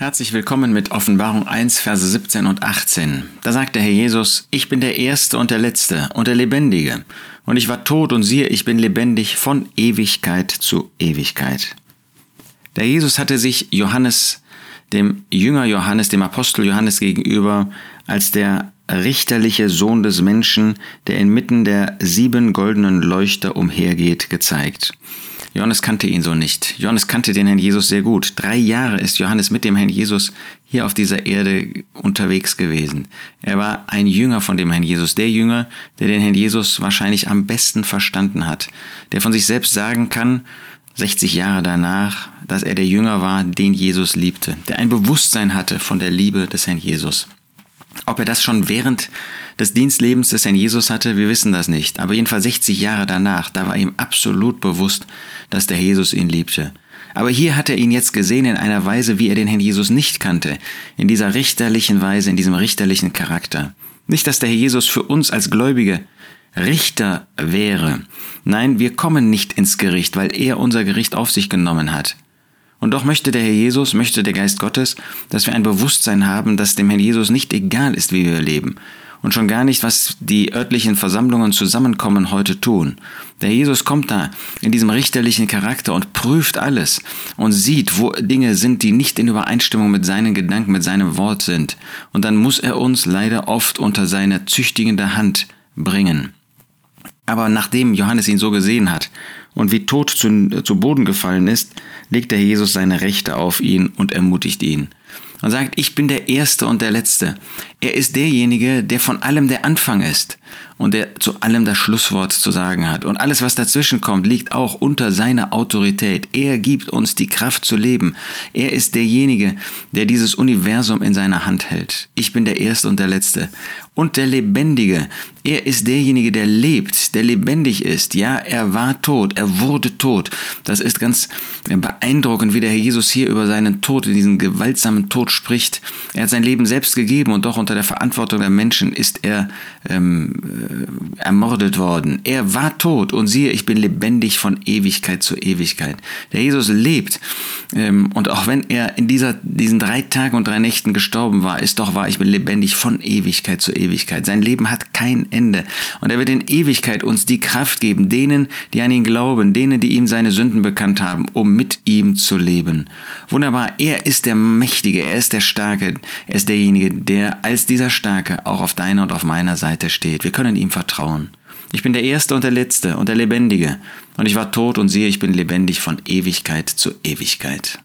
Herzlich willkommen mit Offenbarung 1, Verse 17 und 18. Da sagt der Herr Jesus, ich bin der Erste und der Letzte und der Lebendige. Und ich war tot und siehe, ich bin lebendig von Ewigkeit zu Ewigkeit. Der Jesus hatte sich Johannes, dem Jünger Johannes, dem Apostel Johannes gegenüber, als der richterliche Sohn des Menschen, der inmitten der sieben goldenen Leuchter umhergeht, gezeigt. Johannes kannte ihn so nicht. Johannes kannte den Herrn Jesus sehr gut. Drei Jahre ist Johannes mit dem Herrn Jesus hier auf dieser Erde unterwegs gewesen. Er war ein Jünger von dem Herrn Jesus, der Jünger, der den Herrn Jesus wahrscheinlich am besten verstanden hat, der von sich selbst sagen kann, 60 Jahre danach, dass er der Jünger war, den Jesus liebte, der ein Bewusstsein hatte von der Liebe des Herrn Jesus. Ob er das schon während des Dienstlebens des Herrn Jesus hatte, wir wissen das nicht. Aber jedenfalls 60 Jahre danach, da war ihm absolut bewusst, dass der Jesus ihn liebte. Aber hier hat er ihn jetzt gesehen in einer Weise, wie er den Herrn Jesus nicht kannte. In dieser richterlichen Weise, in diesem richterlichen Charakter. Nicht, dass der Herr Jesus für uns als Gläubige Richter wäre. Nein, wir kommen nicht ins Gericht, weil er unser Gericht auf sich genommen hat. Und doch möchte der Herr Jesus, möchte der Geist Gottes, dass wir ein Bewusstsein haben, dass dem Herrn Jesus nicht egal ist, wie wir leben. Und schon gar nicht, was die örtlichen Versammlungen zusammenkommen heute tun. Der Jesus kommt da in diesem richterlichen Charakter und prüft alles und sieht, wo Dinge sind, die nicht in Übereinstimmung mit seinen Gedanken, mit seinem Wort sind. Und dann muss er uns leider oft unter seine züchtigende Hand bringen. Aber nachdem Johannes ihn so gesehen hat und wie tot zu, zu Boden gefallen ist, legt der Jesus seine Rechte auf ihn und ermutigt ihn. Und sagt, ich bin der Erste und der Letzte. Er ist derjenige, der von allem der Anfang ist und der zu allem das Schlusswort zu sagen hat. Und alles, was dazwischen kommt, liegt auch unter seiner Autorität. Er gibt uns die Kraft zu leben. Er ist derjenige, der dieses Universum in seiner Hand hält. Ich bin der Erste und der Letzte. Und der Lebendige. Er ist derjenige, der lebt, der lebendig ist. Ja, er war tot, er wurde tot. Das ist ganz beeindruckend, wie der Herr Jesus hier über seinen Tod, diesen gewaltsamen Tod spricht. Er hat sein Leben selbst gegeben und doch unter der Verantwortung der Menschen ist er ähm, äh, ermordet worden. Er war tot und siehe, ich bin lebendig von Ewigkeit zu Ewigkeit. Der Jesus lebt und auch wenn er in dieser, diesen drei Tagen und drei Nächten gestorben war, ist doch wahr, ich bin lebendig von Ewigkeit zu Ewigkeit. Sein Leben hat kein Ende und er wird in Ewigkeit uns die Kraft geben, denen, die an ihn glauben, denen, die ihm seine Sünden bekannt haben, um mit ihm zu leben. Wunderbar, er ist der Mächtige, er ist der Starke, er ist derjenige, der als dieser Starke auch auf deiner und auf meiner Seite steht. Wir können ihm vertrauen. Ich bin der Erste und der Letzte und der Lebendige. Und ich war tot und siehe, ich bin lebendig von Ewigkeit zu Ewigkeit.